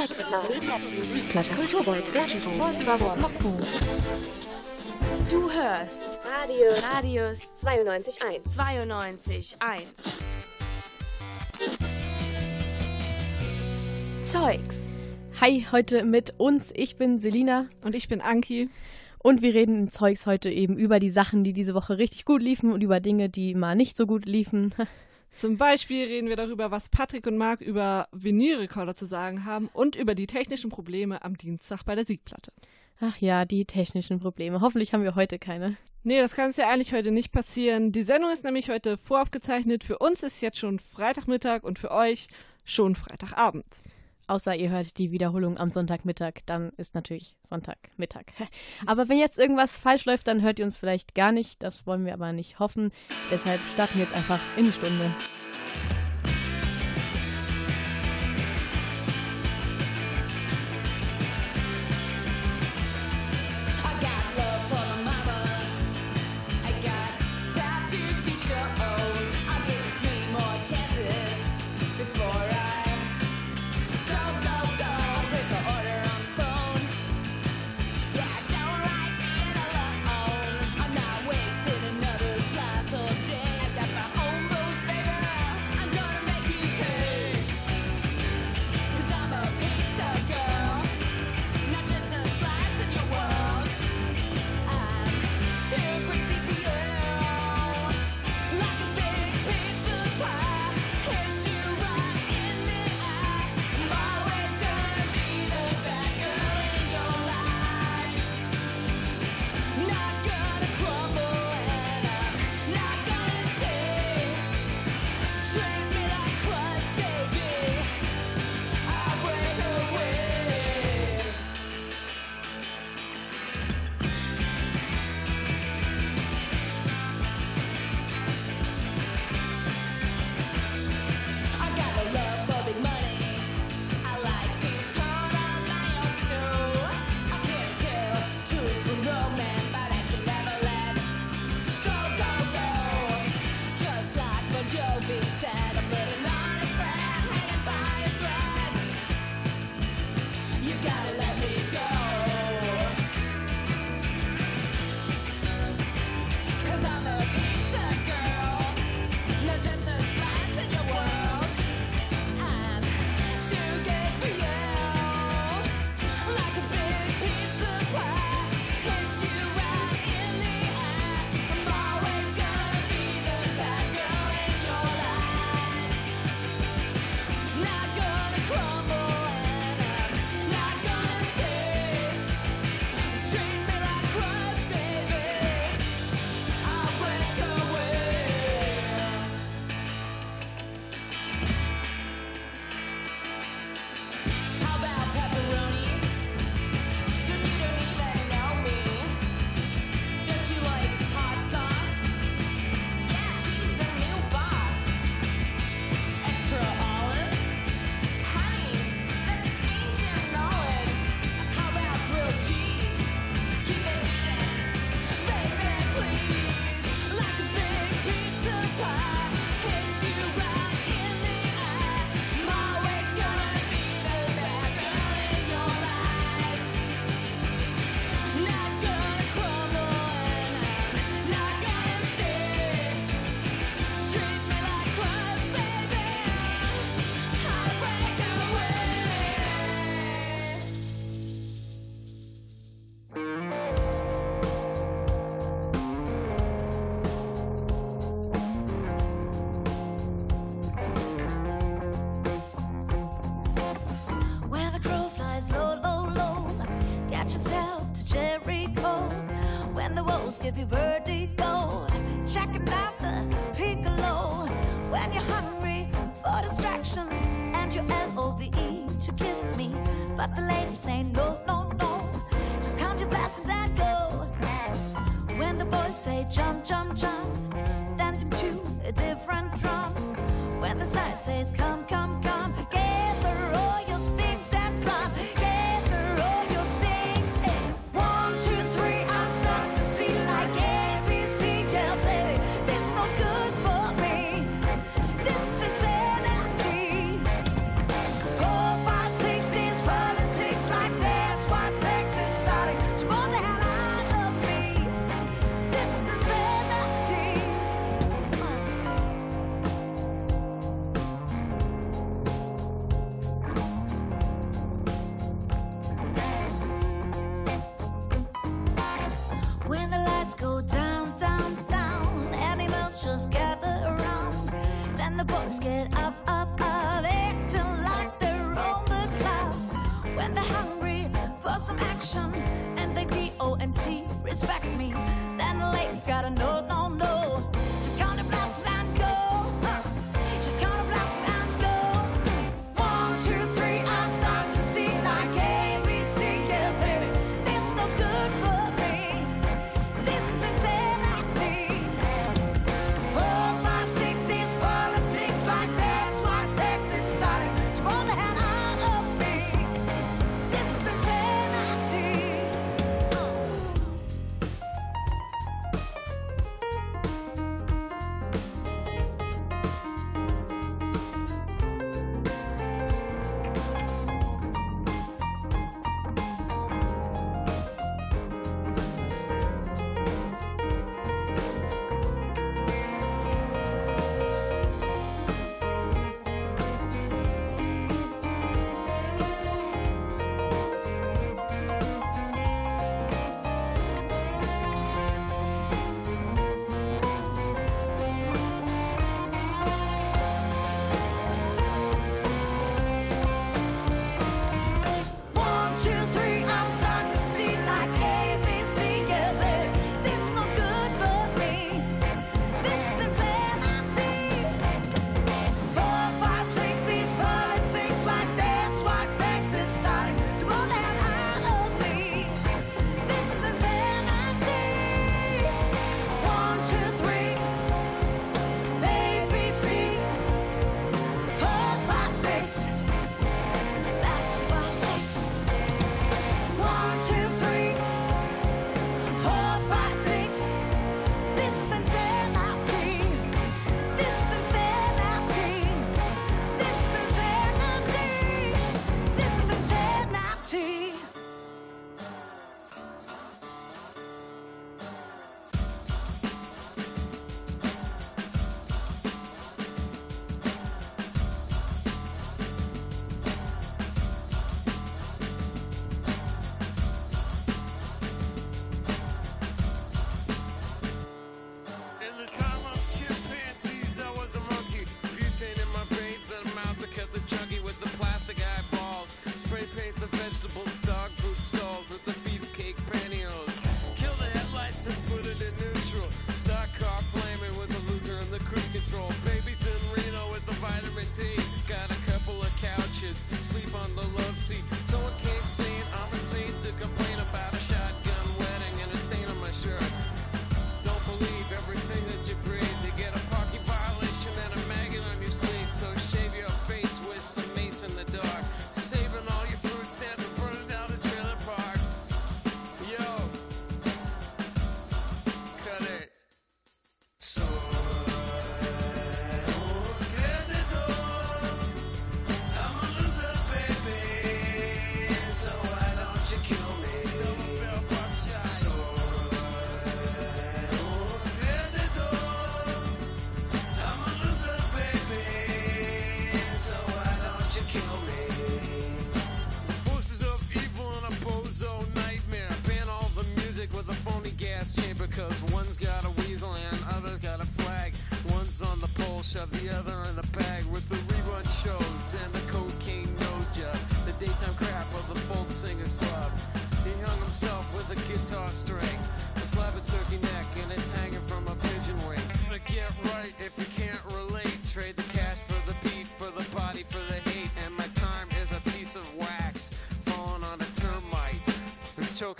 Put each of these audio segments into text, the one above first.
Musikplatte, Kulturgold, Du hörst Radio Radius 92.1 92.1 Zeugs. Hi, heute mit uns. Ich bin Selina. Und ich bin Anki. Und wir reden im Zeugs heute eben über die Sachen, die diese Woche richtig gut liefen und über Dinge, die mal nicht so gut liefen. Zum Beispiel reden wir darüber, was Patrick und Marc über Vinylrekorder zu sagen haben und über die technischen Probleme am Dienstag bei der Siegplatte. Ach ja, die technischen Probleme. Hoffentlich haben wir heute keine. Nee, das kann es ja eigentlich heute nicht passieren. Die Sendung ist nämlich heute voraufgezeichnet. Für uns ist jetzt schon Freitagmittag und für euch schon Freitagabend. Außer ihr hört die Wiederholung am Sonntagmittag, dann ist natürlich Sonntagmittag. aber wenn jetzt irgendwas falsch läuft, dann hört ihr uns vielleicht gar nicht. Das wollen wir aber nicht hoffen. Deshalb starten wir jetzt einfach in die Stunde.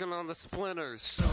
Who's choking on the splinters.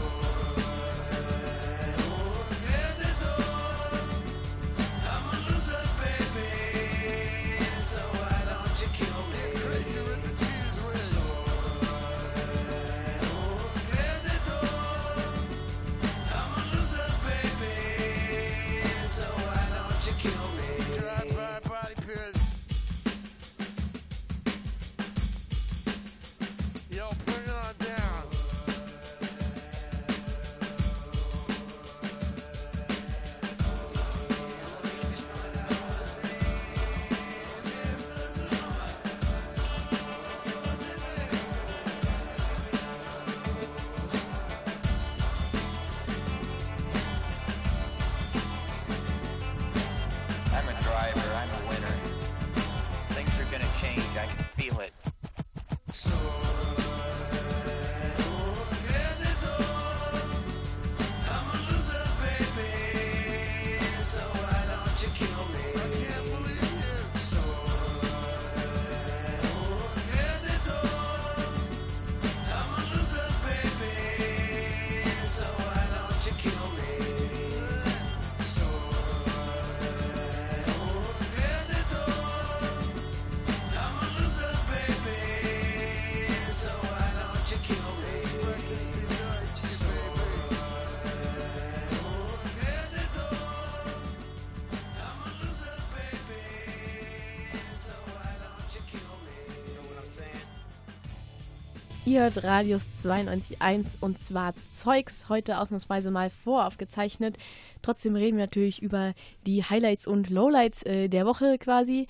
Ihr hört Radius 92.1 und zwar Zeugs, heute ausnahmsweise mal voraufgezeichnet. Trotzdem reden wir natürlich über die Highlights und Lowlights äh, der Woche quasi.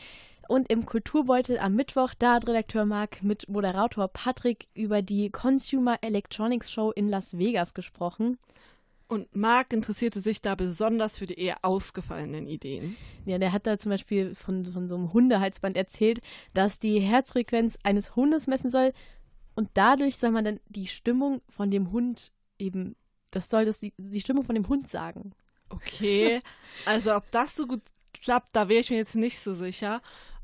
Und im Kulturbeutel am Mittwoch, da hat Redakteur Marc mit Moderator Patrick über die Consumer Electronics Show in Las Vegas gesprochen. Und Marc interessierte sich da besonders für die eher ausgefallenen Ideen. Ja, der hat da zum Beispiel von, von so einem Hundehalsband erzählt, das die Herzfrequenz eines Hundes messen soll. Und dadurch soll man dann die Stimmung von dem Hund eben, das soll das die, die Stimmung von dem Hund sagen. Okay, also ob das so gut klappt, da wäre ich mir jetzt nicht so sicher.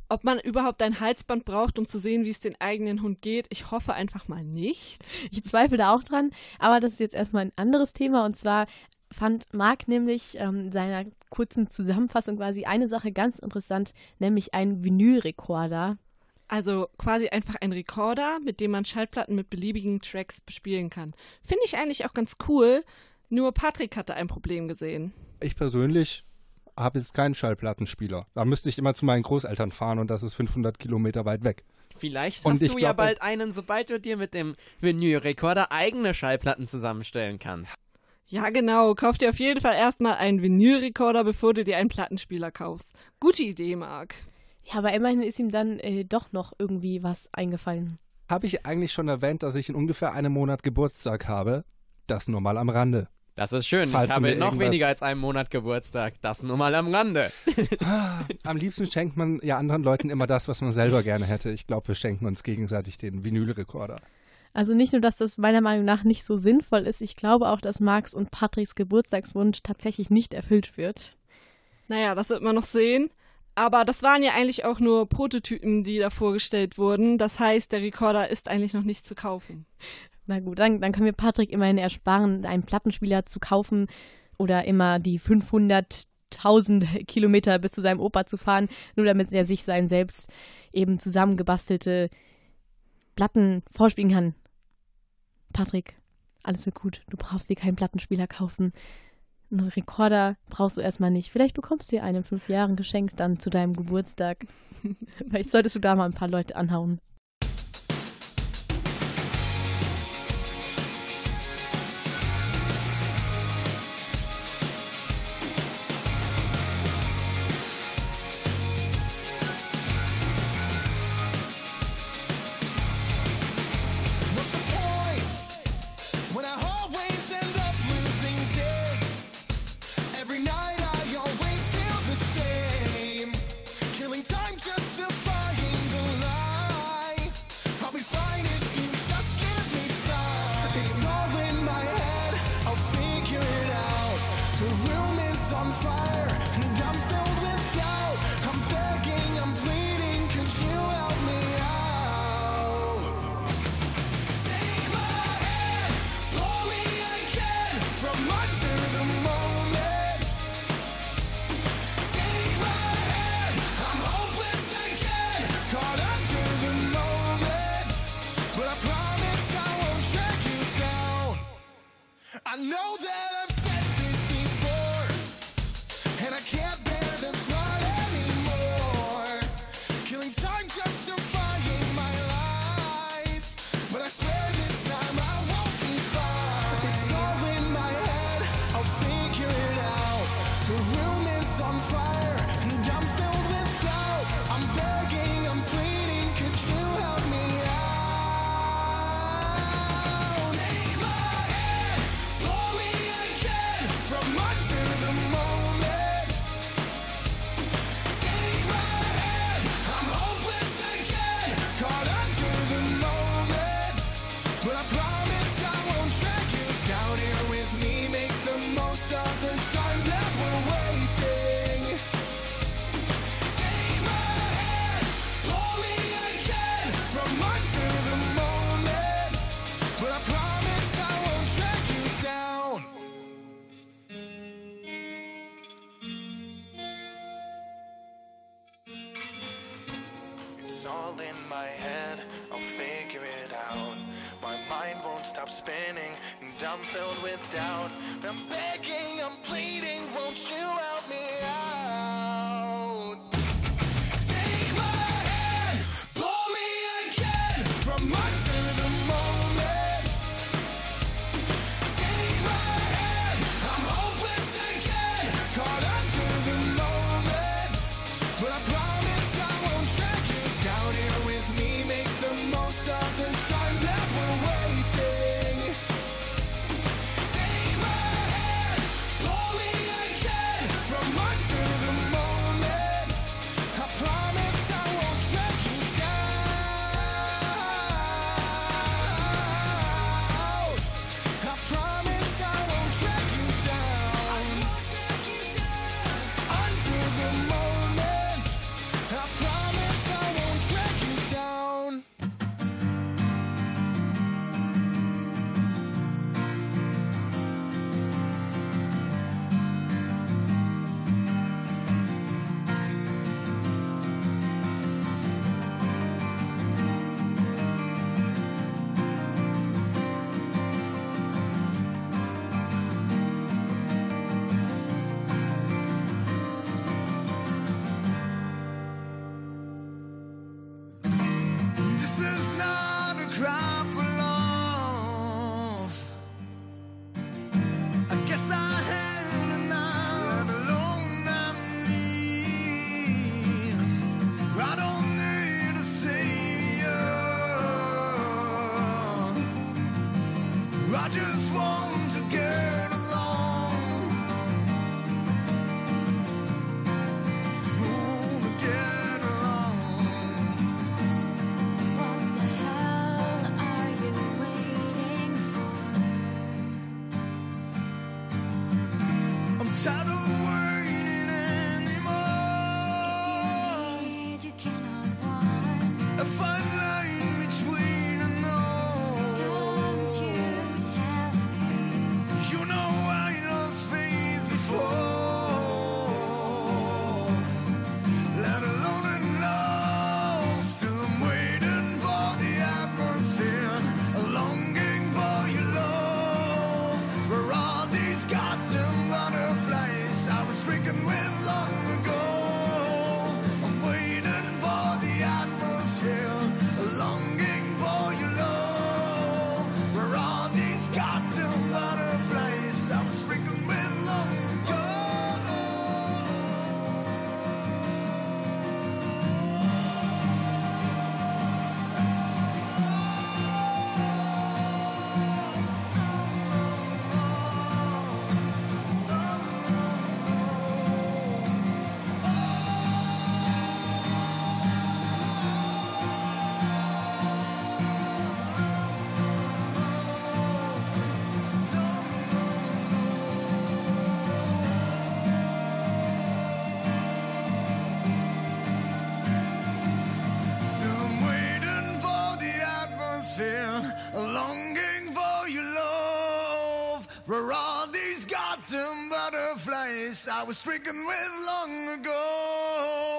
Ob man überhaupt ein Halsband braucht, um zu sehen, wie es den eigenen Hund geht, ich hoffe einfach mal nicht. Ich zweifle da auch dran, aber das ist jetzt erstmal ein anderes Thema. Und zwar fand Marc nämlich ähm, in seiner kurzen Zusammenfassung quasi eine Sache ganz interessant, nämlich einen Vinylrekorder. Also quasi einfach ein Rekorder, mit dem man Schallplatten mit beliebigen Tracks bespielen kann. Finde ich eigentlich auch ganz cool. Nur Patrick hatte ein Problem gesehen. Ich persönlich habe jetzt keinen Schallplattenspieler. Da müsste ich immer zu meinen Großeltern fahren und das ist 500 Kilometer weit weg. Vielleicht Und hast du ja glaube- bald einen, sobald du dir mit dem Vinylrekorder eigene Schallplatten zusammenstellen kannst. Ja, genau. Kauf dir auf jeden Fall erstmal einen Vinylrekorder, bevor du dir einen Plattenspieler kaufst. Gute Idee, Marc. Ja, aber immerhin ist ihm dann äh, doch noch irgendwie was eingefallen. Habe ich eigentlich schon erwähnt, dass ich in ungefähr einem Monat Geburtstag habe? Das nur mal am Rande. Das ist schön. Falls ich habe noch irgendwas- weniger als einen Monat Geburtstag. Das nur mal am Rande. Am liebsten schenkt man ja anderen Leuten immer das, was man selber gerne hätte. Ich glaube, wir schenken uns gegenseitig den Vinylrekorder. Also nicht nur, dass das meiner Meinung nach nicht so sinnvoll ist, ich glaube auch, dass Marks und Patricks Geburtstagswunsch tatsächlich nicht erfüllt wird. Naja, das wird man noch sehen. Aber das waren ja eigentlich auch nur Prototypen, die da vorgestellt wurden. Das heißt, der Rekorder ist eigentlich noch nicht zu kaufen. Na gut, dann, dann können wir Patrick immerhin ersparen, einen Plattenspieler zu kaufen oder immer die 500.000 Kilometer bis zu seinem Opa zu fahren, nur damit er sich sein selbst eben zusammengebastelte Platten vorspielen kann. Patrick, alles wird gut. Du brauchst dir keinen Plattenspieler kaufen. Einen Rekorder brauchst du erstmal nicht. Vielleicht bekommst du dir einen in fünf Jahren geschenkt, dann zu deinem Geburtstag. Vielleicht solltest du da mal ein paar Leute anhauen. I was stricken with long ago.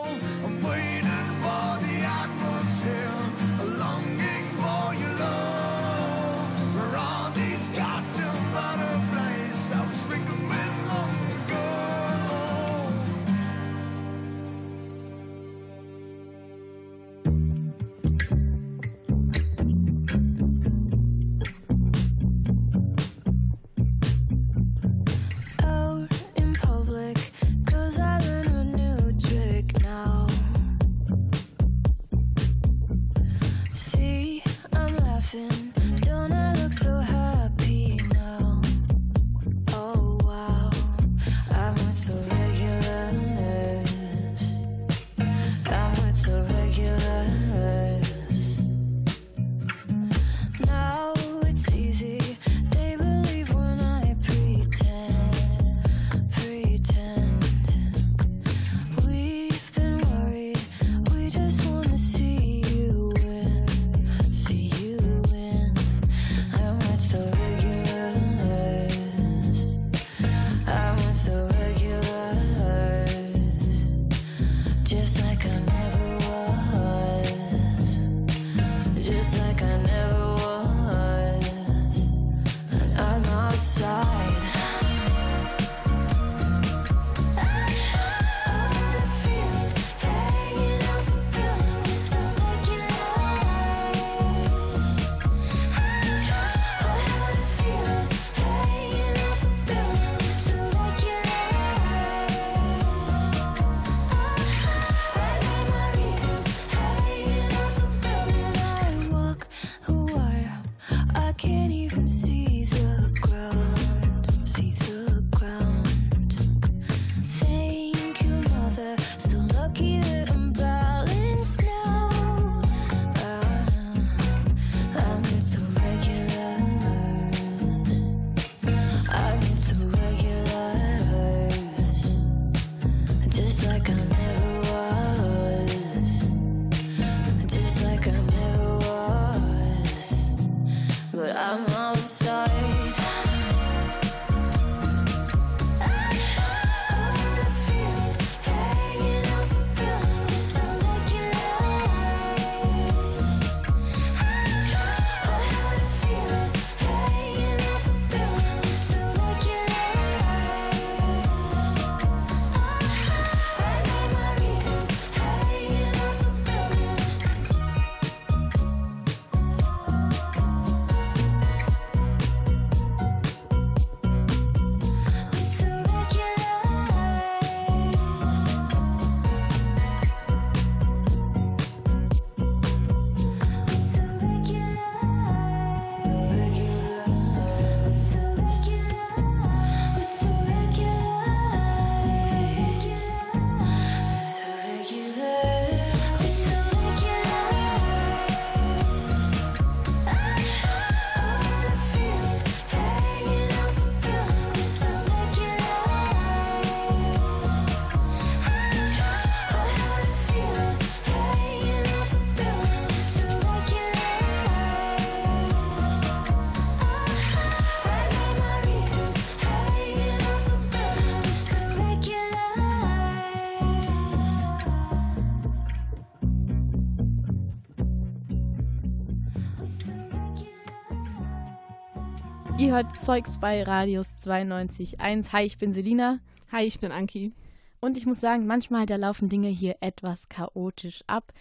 Ihr hört Zeugs bei Radius 92.1. Hi, ich bin Selina. Hi, ich bin Anki. Und ich muss sagen, manchmal da laufen Dinge hier etwas chaotisch ab.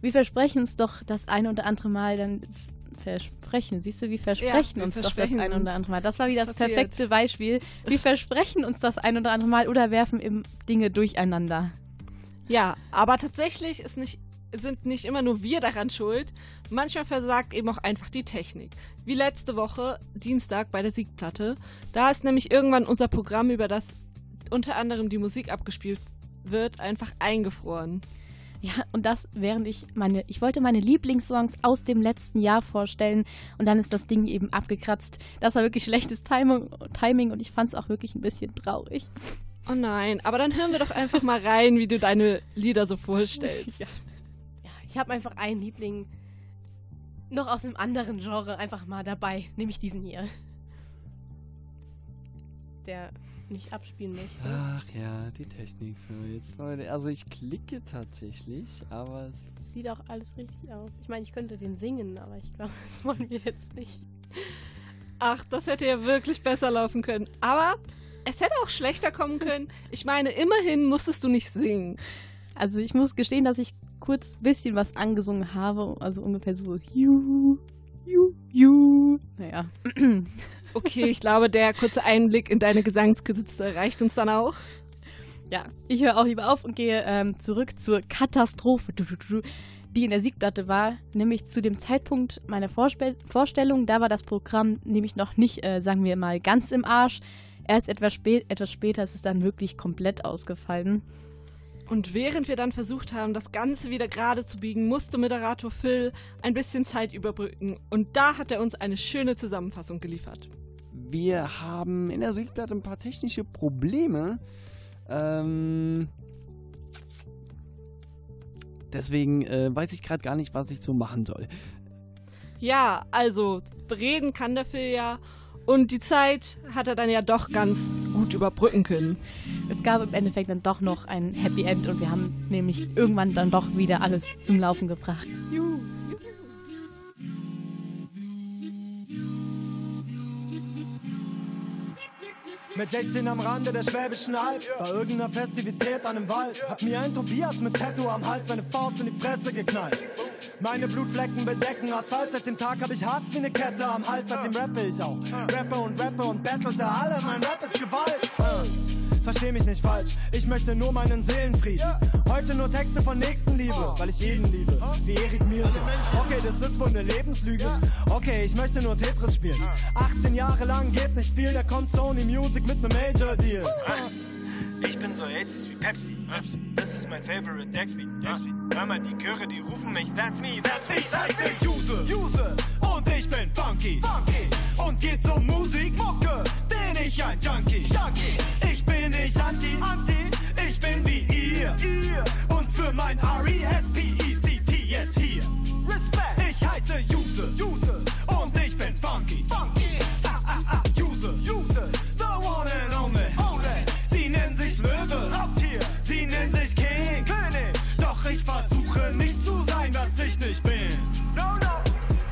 Wir versprechen uns doch das eine oder andere Mal dann versprechen. Siehst du, wir versprechen wir uns versprechen doch das eine uns. oder andere Mal. Das war wieder Das das perfekte Beispiel. Wir versprechen uns das ein oder andere Mal oder werfen eben Dinge durcheinander. Ja, aber tatsächlich ist nicht, sind nicht immer nur wir daran schuld. Manchmal versagt eben auch einfach die Technik. Wie letzte Woche, Dienstag bei der Siegplatte. Da ist nämlich irgendwann unser Programm, über das unter anderem die Musik abgespielt wird, einfach eingefroren. Ja, und das während ich meine, ich wollte meine Lieblingssongs aus dem letzten Jahr vorstellen und dann ist das Ding eben abgekratzt. Das war wirklich schlechtes Timing, Timing und ich fand es auch wirklich ein bisschen traurig. Oh nein, aber dann hören wir doch einfach mal rein, wie du deine Lieder so vorstellst. Ja. Ich habe einfach einen Liebling noch aus einem anderen Genre einfach mal dabei, nämlich diesen hier. Der nicht abspielen möchte. Ach ja, die Technik. So, jetzt, Leute. Also ich klicke tatsächlich, aber es Sieht auch alles richtig aus. Ich meine, ich könnte den singen, aber ich glaube, das wollen wir jetzt nicht. Ach, das hätte ja wirklich besser laufen können. Aber es hätte auch schlechter kommen können. Ich meine, immerhin musstest du nicht singen. Also ich muss gestehen, dass ich kurz ein bisschen was angesungen habe. Also ungefähr so You, You, You. Naja. Okay, ich glaube, der kurze Einblick in deine Gesangskünste reicht uns dann auch. Ja, ich höre auch lieber auf und gehe ähm, zurück zur Katastrophe, die in der Siegplatte war. Nämlich zu dem Zeitpunkt meiner Vorspel Vorstellung. Da war das Programm nämlich noch nicht, äh, sagen wir mal, ganz im Arsch. Erst etwas, spä etwas später ist es dann wirklich komplett ausgefallen. Und während wir dann versucht haben, das Ganze wieder gerade zu biegen, musste Moderator Phil ein bisschen Zeit überbrücken. Und da hat er uns eine schöne Zusammenfassung geliefert. Wir haben in der Siegplatte ein paar technische Probleme. Ähm, deswegen äh, weiß ich gerade gar nicht, was ich so machen soll. Ja, also reden kann der Phil ja. Und die Zeit hat er dann ja doch ganz gut überbrücken können. Es gab im Endeffekt dann doch noch ein Happy End und wir haben nämlich irgendwann dann doch wieder alles zum Laufen gebracht. Juhu. Mit 16 am Rande der Schwäbischen Alb, bei irgendeiner Festivität an einem Wald, hat mir ein Tobias mit Tattoo am Hals seine Faust in die Fresse geknallt. Meine Blutflecken bedecken Asphalt, seit dem Tag hab ich Hass wie ne Kette am Hals, seitdem rappe ich auch. Rappe und rappe und battlete alle, mein Rap ist Gewalt. Versteh mich nicht falsch, ich möchte nur meinen Seelenfrieden. Heute nur Texte von Nächstenliebe, weil ich jeden liebe, wie Erik Mielke. Okay, das ist wohl ne Lebenslüge. Okay, ich möchte nur Tetris spielen. 18 Jahre lang geht nicht viel, da kommt Sony Music mit nem Major Deal. Ich bin so AIDS wie Pepsi. Das ist mein favorite Dexby. Hör mal, die Chöre, die rufen mich, that's me, that's me. Ich heiße Juse, Juse und ich bin funky. funky. Und geht um Musik, Mucke, bin ich ein Junkie. Junkie. Ich bin nicht anti, anti, ich bin wie ihr. ihr. Und für mein R-E-S-P-E-C-T jetzt hier. Respect. Ich heiße Juse, Juse und ich bin funky. funky. Ah, ah, ah, Juse, Juse, the one and only. only. Sie nennen sich Löwe, Haupttier. Sie nennen sich King, König. Doch ich versuche nicht zu sein, was ich nicht bin. No, no.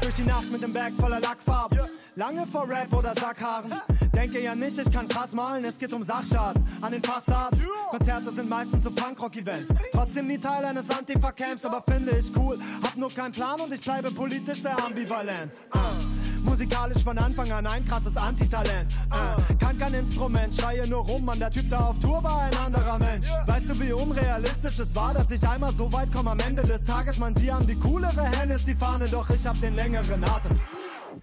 Durch die Nacht mit dem Bag voller Lackfarben. Lange vor Rap oder Sackhaaren. Denke ja nicht, ich kann krass malen, es geht um Sachschaden. An den Fassaden. Konzerte sind meistens so Punkrock-Events. Trotzdem nie Teil eines Antifa-Camps, aber finde ich cool. Hab nur keinen Plan und ich bleibe politisch sehr ambivalent. Uh. Musikalisch von Anfang an ein krasses Antitalent. Äh, kann kein Instrument, schreie nur rum, man, der Typ da auf Tour war ein anderer Mensch. Weißt du, wie unrealistisch es war, dass ich einmal so weit komme am Ende des Tages? Man, sie haben die coolere Hennessy-Fahne, doch ich hab den längeren Atem.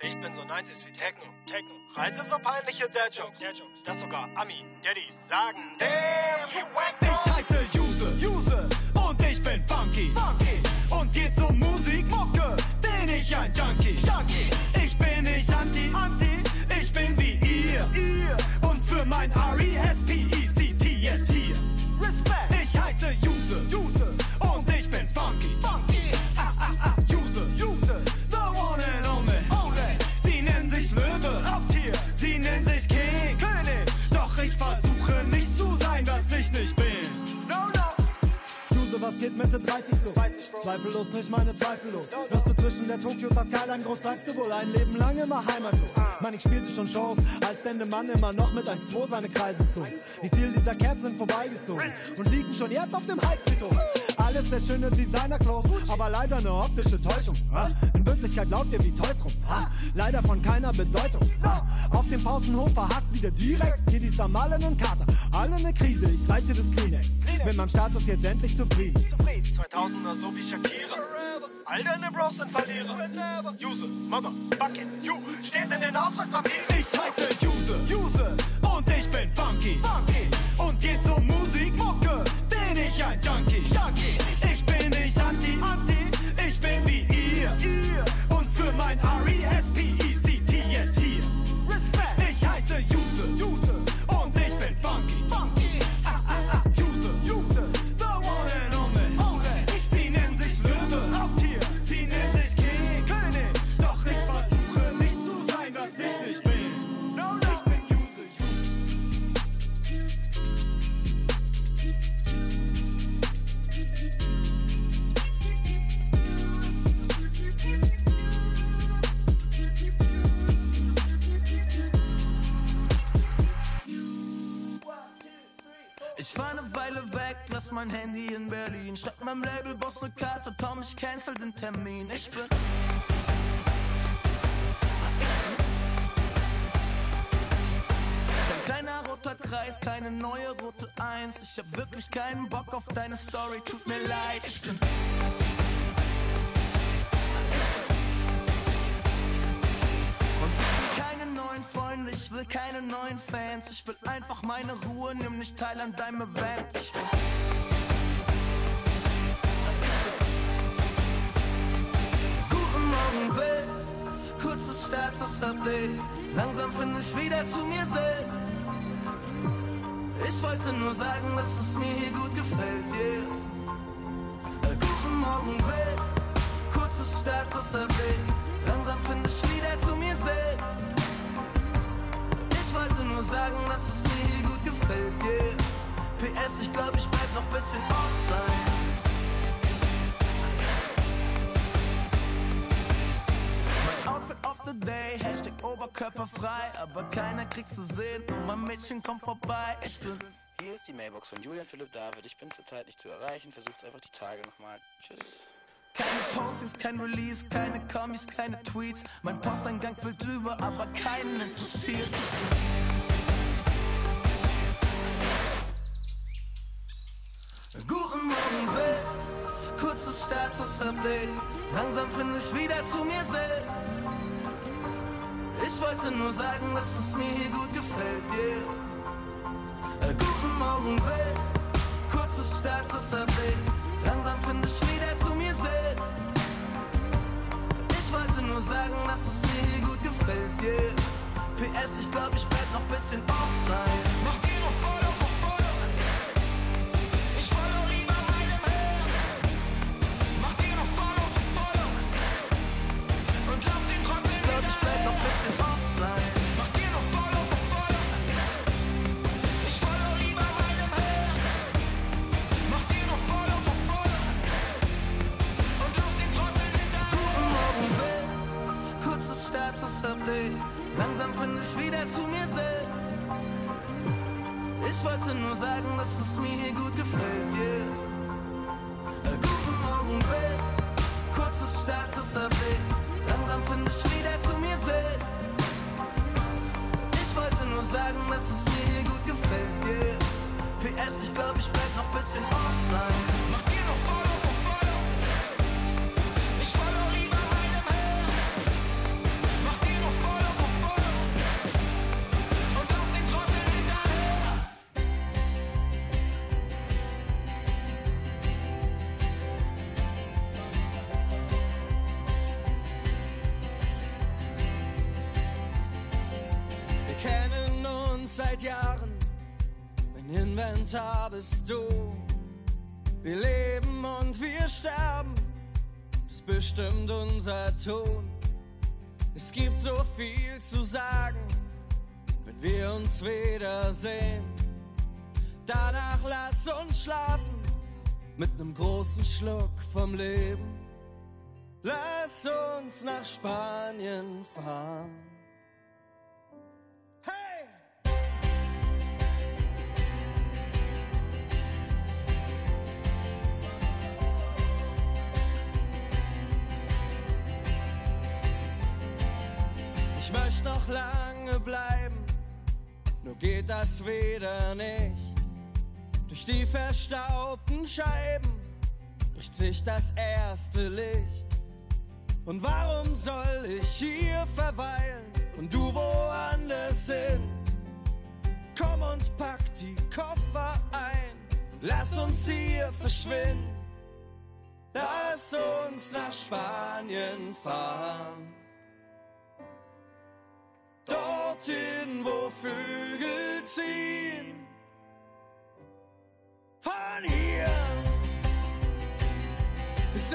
Ich bin so 90s wie Techno, Techno. Reise so peinliche Dad-Jokes, dass sogar Ami-Daddies sagen, damn, you wack Ich heiße Juse, Juse. Und ich bin funky, funky. Und geht um Musik, Mucke, bin ich ein Junkie, Junkie. Ich bin nicht anti, anti, Was geht Mitte 30 so? Zweifellos nicht meine Zweifellos. Wirst du zwischen der Tokyo und der Skyline groß, bleibst du wohl ein Leben lang immer heimatlos. Mann, ich spielte schon Shows, als denn der Mann immer noch mit 1-2 seine Kreise zog. Wie viel dieser Cats sind vorbeigezogen und liegen schon jetzt auf dem Halbfriedhof. Alles sehr schöne Designer-Clothes, aber leider eine optische Täuschung. In Wirklichkeit lauft ihr wie Toys rum. Leider von keiner Bedeutung. Auf dem Pausenhof verhasst wieder Direx. Kiddies haben alle einen Kater, alle eine Krise. Ich reiche das Kleenex. Mit meinem Status jetzt endlich zufrieden. 2000er so wie Shakira. All deine Bros sind Verlierer. Juse, Motherfucking you. Steht in den Ausweispapieren. Ich heiße Juse, Juse. Und ich bin funky, funky. Und geht um Musik, Mucke. Bin ich ein Junkie, Junkie. Ich bin nicht anti, anti. Ich cancel den Termin. Ich bin. Kein kleiner roter Kreis, keine neue rote Eins. Ich hab wirklich keinen Bock auf deine Story, tut mir leid. Ich bin. Und ich will keine neuen Freunde, ich will keine neuen Fans. Ich will einfach meine Ruhe, nimm nicht teil an deinem Event. Ich will. Status-Update. Langsam finde ich wieder zu mir selbst. Ich wollte nur sagen, dass es mir hier gut gefällt, yeah. Äh, Guten Morgen, Welt. Kurzes Status-Update. Langsam finde ich wieder zu mir selbst. Ich wollte nur sagen, dass es mir hier gut gefällt, yeah. PS, ich glaube, ich bleib noch bisschen offline. Of the Day, Hashtag Oberkörperfrei, aber keiner kriegt zu sehen und mein Mädchen kommt vorbei. Ich bin. Hier ist die Mailbox von Julian Philipp David. Ich bin zurzeit nicht zu erreichen. Versucht einfach die Tage nochmal. Tschüss. Keine Postings, kein Release, keine Kommis, keine Tweets. Mein Posteingang füllt drüber, aber keinen interessiert. Guten Morgen, Welt. Kurzes Status-Update. Langsam finde ich wieder zu mir selbst. Ich wollte nur sagen, dass es mir gut gefällt, yeah. Äh, Guten Morgen, Welt. Kurzes Status-Update. Langsam finde ich wieder zu mir selbst. Ich wollte nur sagen, dass es mir gut gefällt, yeah. PS, ich glaube, ich bleib noch bisschen offline. Wollte nur sagen, dass es mir hier gut gefällt, yeah. Äh, Guten Morgen, Welt. Kurzes Status-Update. Langsam finde ich wieder zu mir selbst. Ich wollte nur sagen, dass es mir hier gut gefällt, yeah. PS, ich glaube, ich bleib noch bisschen offline. Bist du. Wir leben und wir sterben, das bestimmt unser Ton. Es gibt so viel zu sagen, wenn wir uns wiedersehen. Danach lass uns schlafen, mit nem großen Schluck vom Leben. Lass uns nach Spanien fahren. Noch lange bleiben, nur geht das wieder nicht. Durch die verstaubten Scheiben bricht sich das erste Licht. Und warum soll ich hier verweilen und du woanders hin? Komm und pack die Koffer ein, lass uns hier verschwinden. Lass uns nach Spanien fahren. Dorthin, wo Vögel ziehen. Von hier bis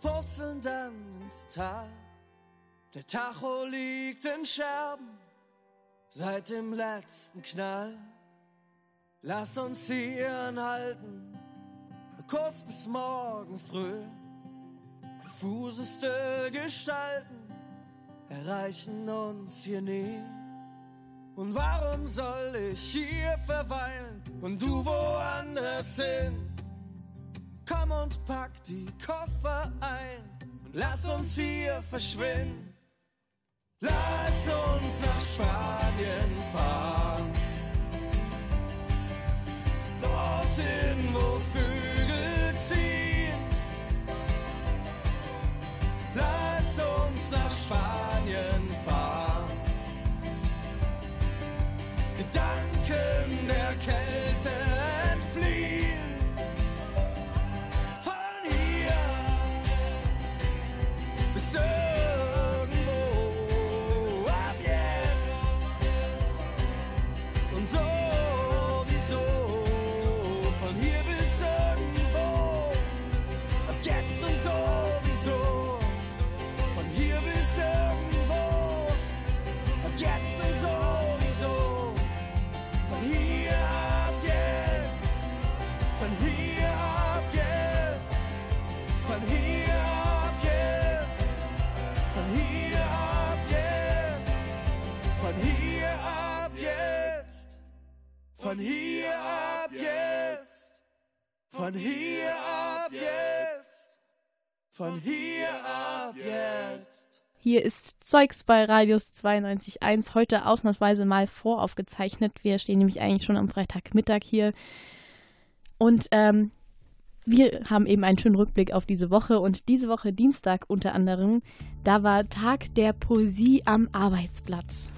purzeln dann ins Tal. Der Tacho liegt in Scherben seit dem letzten Knall. Lass uns hier anhalten, kurz bis morgen früh. Diffuseste Gestalten erreichen uns hier nie. Und warum soll ich hier verweilen und du woanders hin? Komm und pack die Koffer ein und lass uns hier verschwinden. Lass uns nach Spanien fahren. Dorthin, wo Vögel ziehen. Lass uns nach Spanien fahren. Gedanken der Kälte Von hier ab jetzt. Von hier ab jetzt. Von hier ab jetzt. Hier ist Zeugs bei Radius 92.1, heute ausnahmsweise mal voraufgezeichnet. Wir stehen nämlich eigentlich schon am Freitagmittag hier. Und ähm, wir haben eben einen schönen Rückblick auf diese Woche. Und diese Woche, Dienstag unter anderem, da war Tag der Poesie am Arbeitsplatz.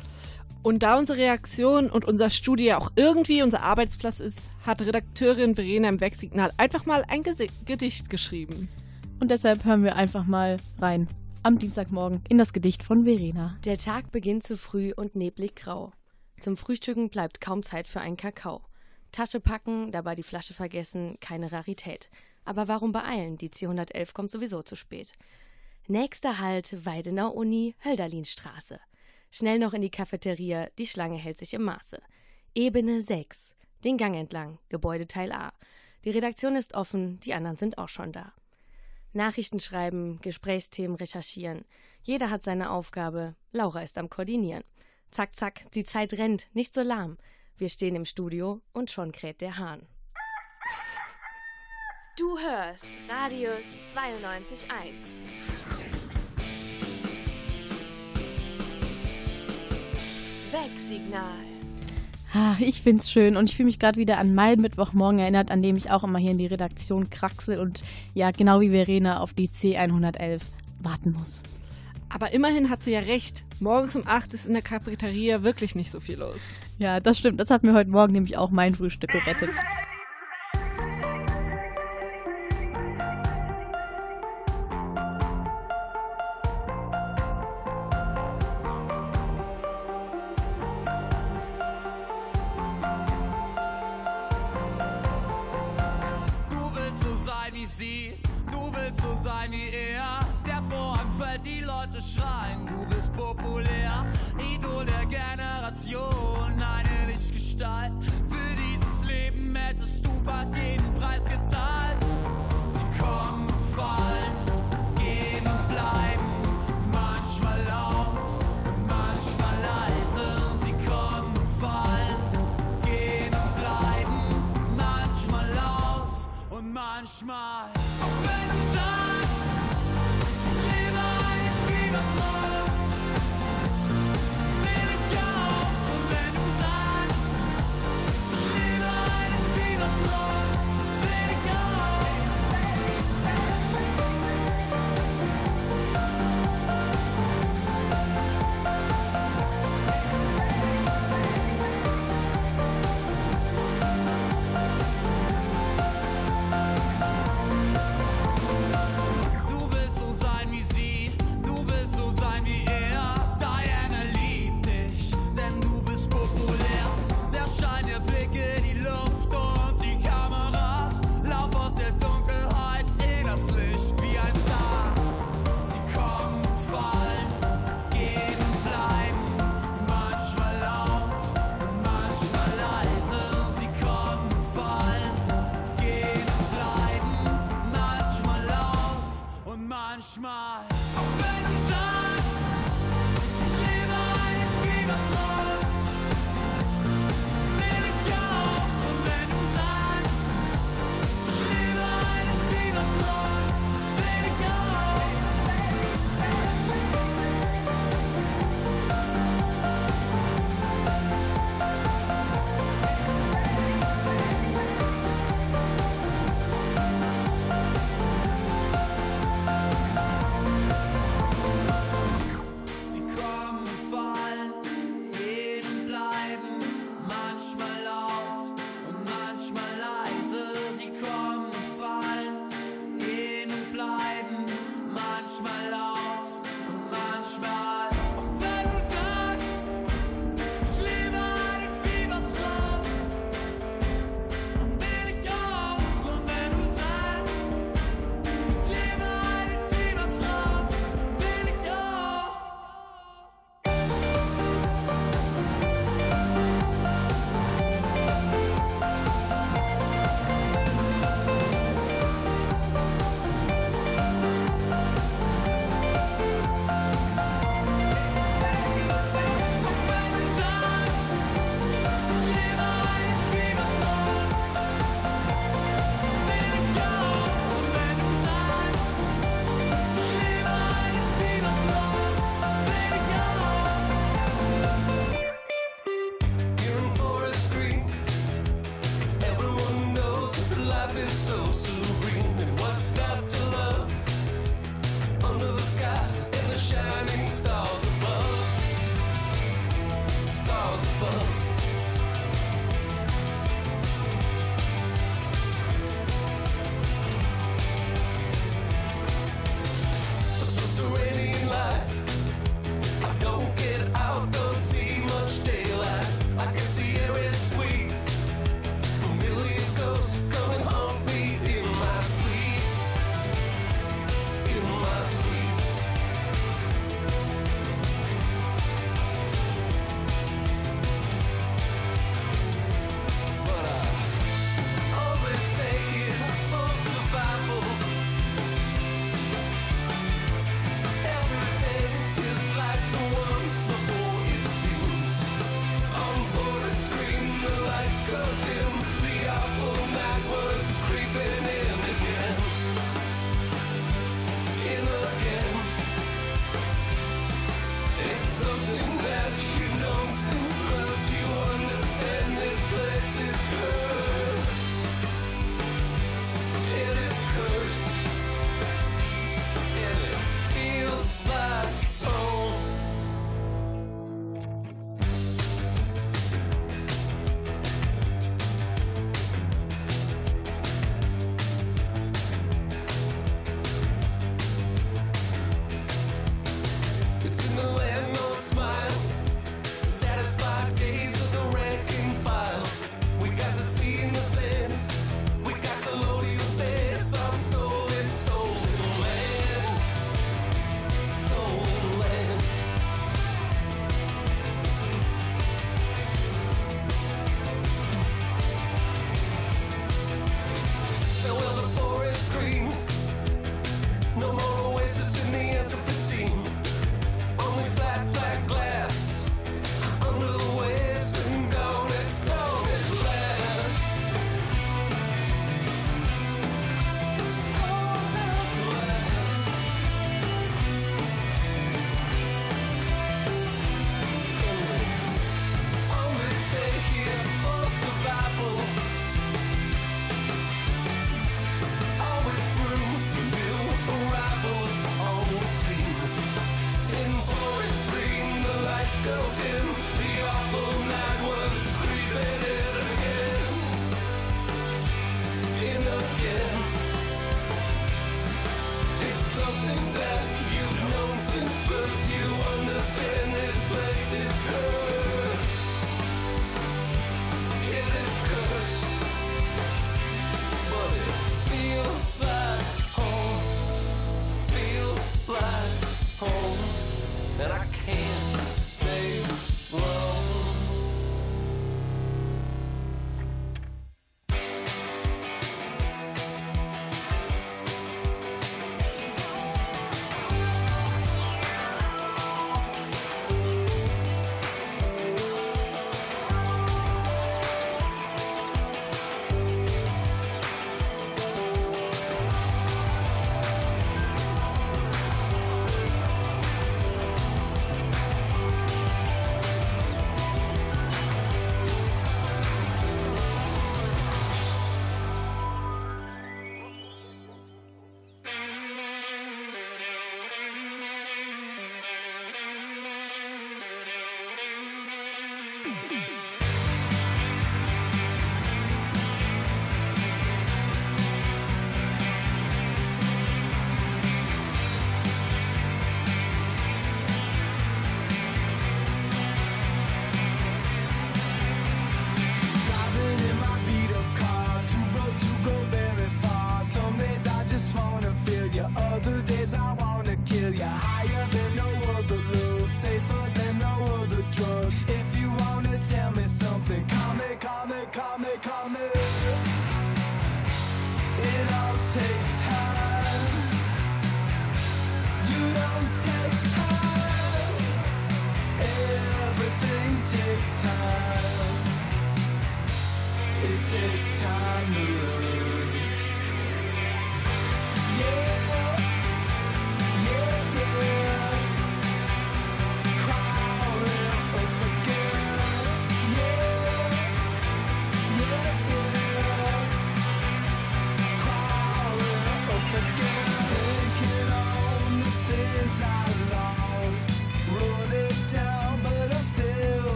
Und da unsere Reaktion und unser Studio ja auch irgendwie unser Arbeitsplatz ist, hat Redakteurin Verena im Wegsignal einfach mal ein Gedicht geschrieben. Und deshalb hören wir einfach mal rein am Dienstagmorgen in das Gedicht von Verena. Der Tag beginnt zu früh und neblig grau. Zum Frühstücken bleibt kaum Zeit für einen Kakao. Tasche packen, dabei die Flasche vergessen, keine Rarität. Aber warum beeilen? Die C111 kommt sowieso zu spät. Nächster Halt Weidenau Uni, Hölderlinstraße. Schnell noch in die Cafeteria, die Schlange hält sich im Maße. Ebene 6, den Gang entlang, Gebäudeteil A. Die Redaktion ist offen, die anderen sind auch schon da. Nachrichten schreiben, Gesprächsthemen recherchieren. Jeder hat seine Aufgabe. Laura ist am Koordinieren. Zack, zack, die Zeit rennt, nicht so lahm. Wir stehen im Studio und schon kräht der Hahn. Du hörst Radius 92.1. Wegsignal. Ah, ich find's schön und ich fühle mich gerade wieder an meinen Mittwochmorgen erinnert, an dem ich auch immer hier in die Redaktion kraxel und ja, genau wie Verena auf die C111 warten muss. Aber immerhin hat sie ja recht. Morgens um 8 ist in der Cafeteria wirklich nicht so viel los. Ja, das stimmt. Das hat mir heute Morgen nämlich auch mein Frühstück gerettet. Schreien, du bist populär. Idol der Generation, eine Lichtgestalt. Für dieses Leben hättest du fast jeden Preis gezahlt. Sie kommen und fallen, gehen und bleiben. Manchmal laut, manchmal leise. Sie kommen und fallen, gehen und bleiben. Manchmal laut und manchmal.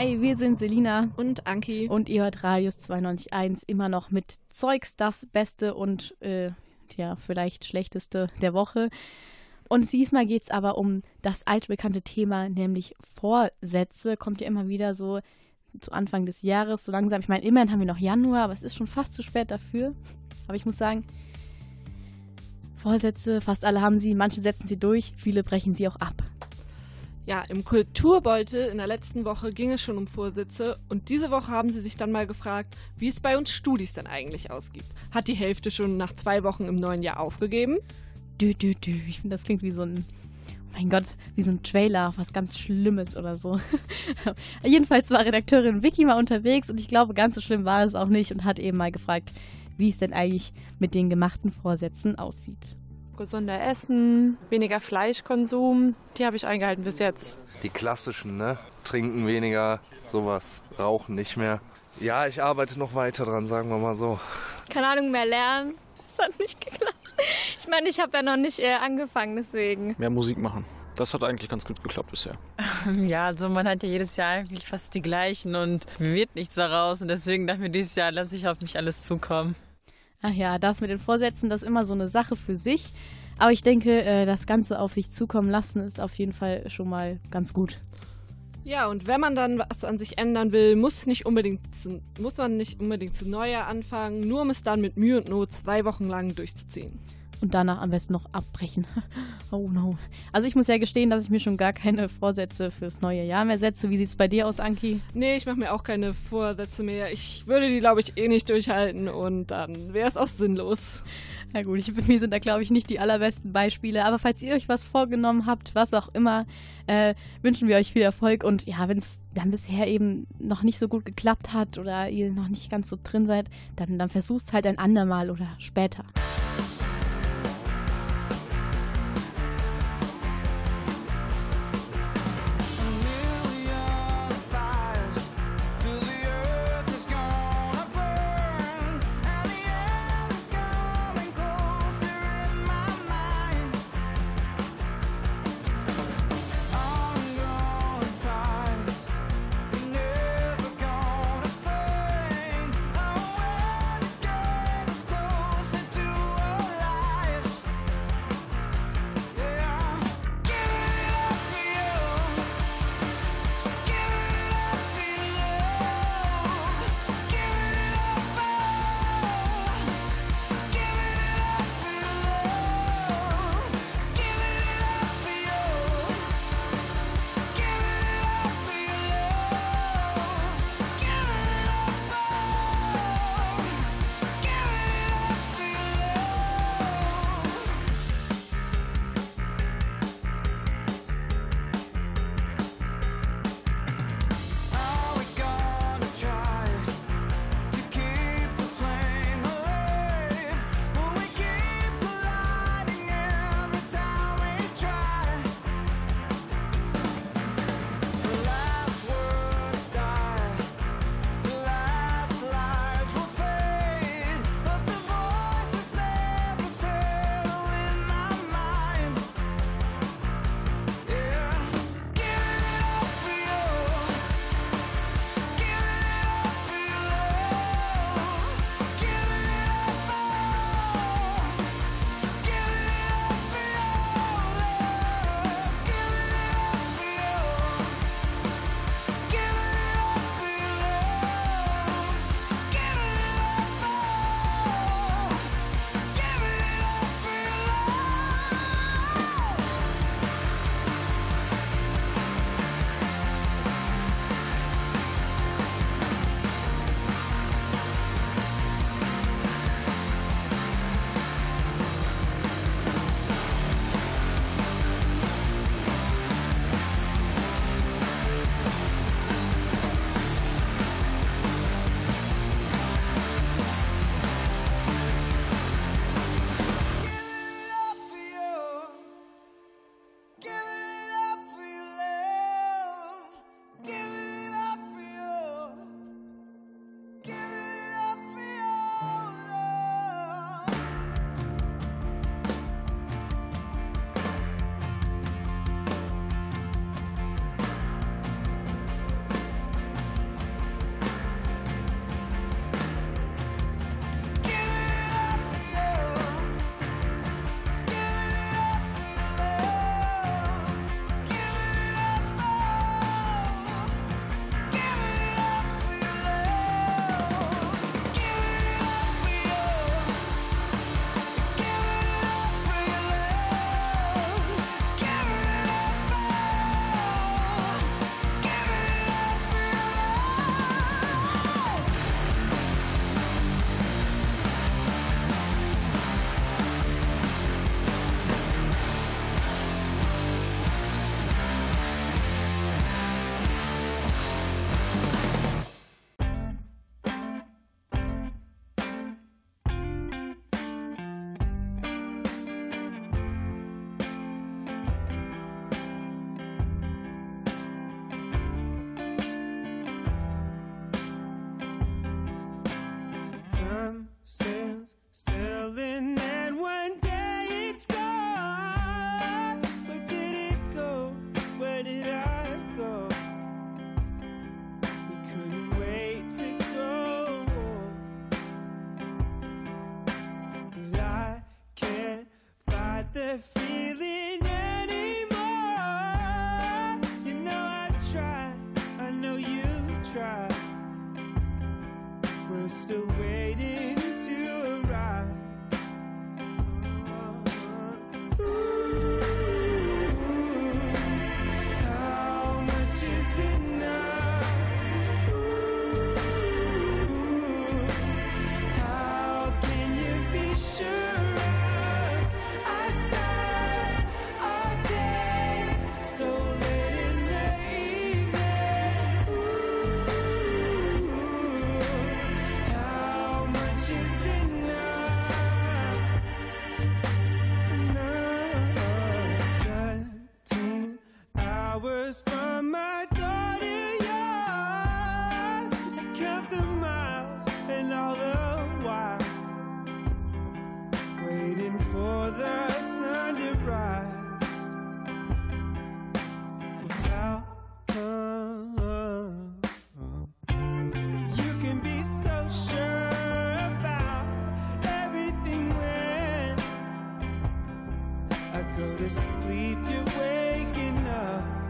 Hi, wir sind Selina und Anki und ihr hört Radius 92.1 immer noch mit Zeugs das Beste und äh, ja, vielleicht Schlechteste der Woche. Und diesmal geht es aber um das altbekannte Thema, nämlich Vorsätze. Kommt ja immer wieder so zu Anfang des Jahres, so langsam. Ich meine, immerhin haben wir noch Januar, aber es ist schon fast zu spät dafür. Aber ich muss sagen, Vorsätze, fast alle haben sie, manche setzen sie durch, viele brechen sie auch ab. Ja, im Kulturbeutel in der letzten Woche ging es schon um Vorsätze und diese Woche haben sie sich dann mal gefragt, wie es bei uns Studis denn eigentlich ausgeht. Hat die Hälfte schon nach zwei Wochen im neuen Jahr aufgegeben? Dü, dü, dü. Ich finde, das klingt wie so ein, oh mein Gott, wie so ein Trailer, was ganz Schlimmes oder so. Jedenfalls war Redakteurin Vicky mal unterwegs und ich glaube, ganz so schlimm war es auch nicht und hat eben mal gefragt, wie es denn eigentlich mit den gemachten Vorsätzen aussieht. Gesunder Essen, weniger Fleischkonsum, die habe ich eingehalten bis jetzt. Die klassischen, ne? Trinken weniger, sowas. Rauchen nicht mehr. Ja, ich arbeite noch weiter dran, sagen wir mal so. Keine Ahnung, mehr lernen. Das hat nicht geklappt. Ich meine, ich habe ja noch nicht äh, angefangen, deswegen. Mehr Musik machen. Das hat eigentlich ganz gut geklappt bisher. Ja, also man hat ja jedes Jahr eigentlich fast die gleichen und wird nichts daraus. Und deswegen dachte ich mir, dieses Jahr lasse ich auf mich alles zukommen. Ach ja, das mit den Vorsätzen, das ist immer so eine Sache für sich. Aber ich denke, äh, das Ganze auf sich zukommen lassen ist auf jeden Fall schon mal ganz gut. Ja, und wenn man dann was an sich ändern will, muss, nicht unbedingt zu, muss man nicht unbedingt zu Neujahr anfangen, nur um es dann mit Mühe und Not zwei Wochen lang durchzuziehen. Und danach am besten noch abbrechen. oh no. Also ich muss ja gestehen, dass ich mir schon gar keine Vorsätze fürs neue Jahr mehr setze. Wie sieht es bei dir aus, Anki? Nee, ich mache mir auch keine Vorsätze mehr. Ich würde die, glaube ich, eh nicht durchhalten und dann wäre es auch sinnlos. Ja gut, ich, mir sind da, glaube ich, nicht die allerbesten Beispiele. Aber falls ihr euch was vorgenommen habt, was auch immer, äh, wünschen wir euch viel Erfolg. Und ja, wenn es dann bisher eben noch nicht so gut geklappt hat oder ihr noch nicht ganz so drin seid, dann, dann versucht es halt ein andermal oder später. Go to sleep? You're waking up.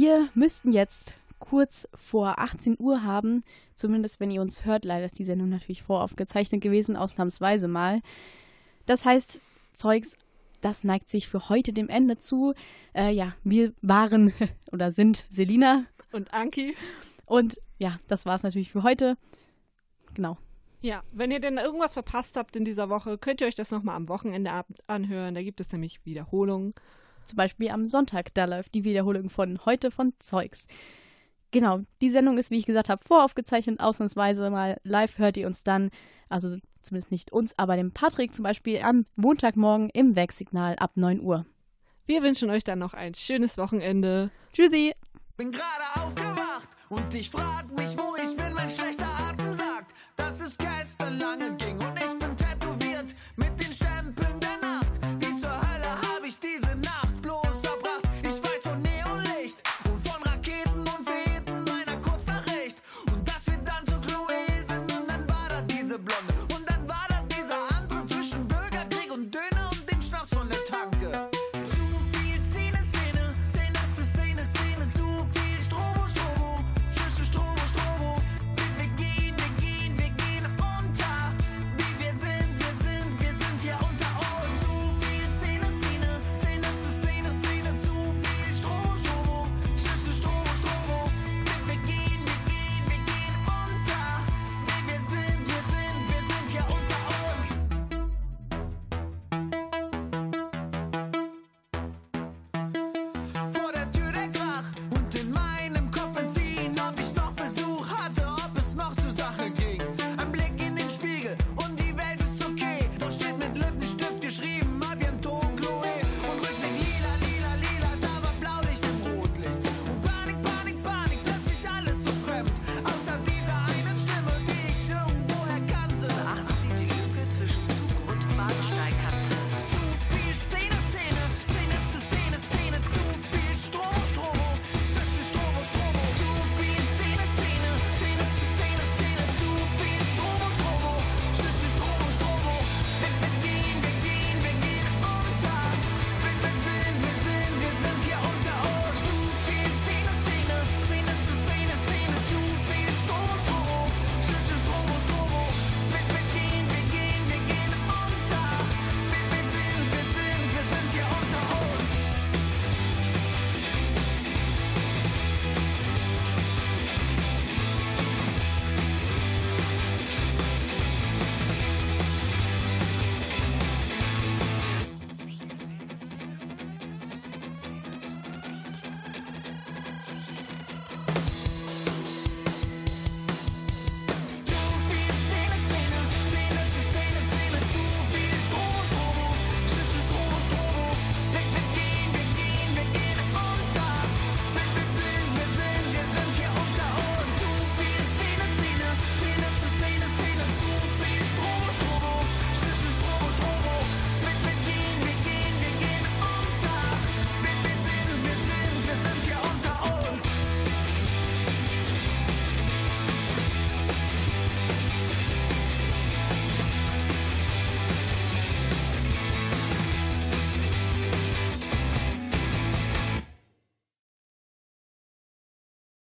Wir müssten jetzt kurz vor 18 Uhr haben, zumindest wenn ihr uns hört. Leider ist die Sendung natürlich voraufgezeichnet gewesen, ausnahmsweise mal. Das heißt, Zeugs, das neigt sich für heute dem Ende zu. Äh, ja, wir waren oder sind Selina und Anki. Und ja, das war es natürlich für heute. Genau. Ja, wenn ihr denn irgendwas verpasst habt in dieser Woche, könnt ihr euch das nochmal am Wochenende anhören. Da gibt es nämlich Wiederholungen. Zum Beispiel am Sonntag, da läuft die Wiederholung von heute von Zeugs. Genau, die Sendung ist, wie ich gesagt habe, voraufgezeichnet, ausnahmsweise mal live hört ihr uns dann, also zumindest nicht uns, aber dem Patrick zum Beispiel am Montagmorgen im Wegsignal ab 9 Uhr. Wir wünschen euch dann noch ein schönes Wochenende. Tschüssi! Bin gerade aufgewacht und ich frag mich, wo ich bin, wenn schlechter